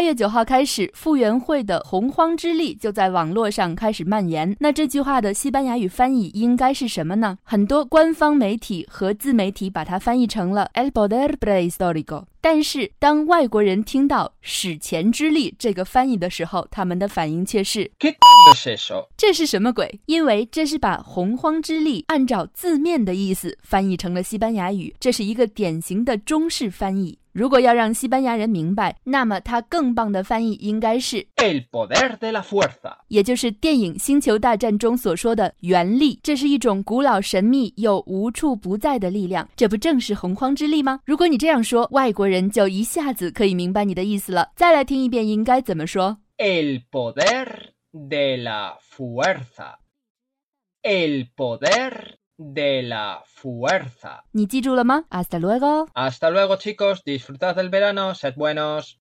八月九号开始，傅园慧的洪荒之力就在网络上开始蔓延。那这句话的西班牙语翻译应该是什么呢？很多官方媒体和自媒体把它翻译成了 El poder prehistórico。但是当外国人听到“史前之力”这个翻译的时候，他们的反应却是.这是什么鬼？因为这是把洪荒之力按照字面的意思翻译成了西班牙语，这是一个典型的中式翻译。如果要让西班牙人明白，那么它更棒的翻译应该是 El poder de la fuerza. 也就是电影《星球大战》中所说的原力，这是一种古老神秘又无处不在的力量，这不正是洪荒之力吗？如果你这样说，外国人就一下子可以明白你的意思了。再来听一遍，应该怎么说？ El poder de la fuerza. El poder de la fuerza. 你记住了吗？Hasta luego。 Hasta luego chicos, disfrutad del verano, sed buenos.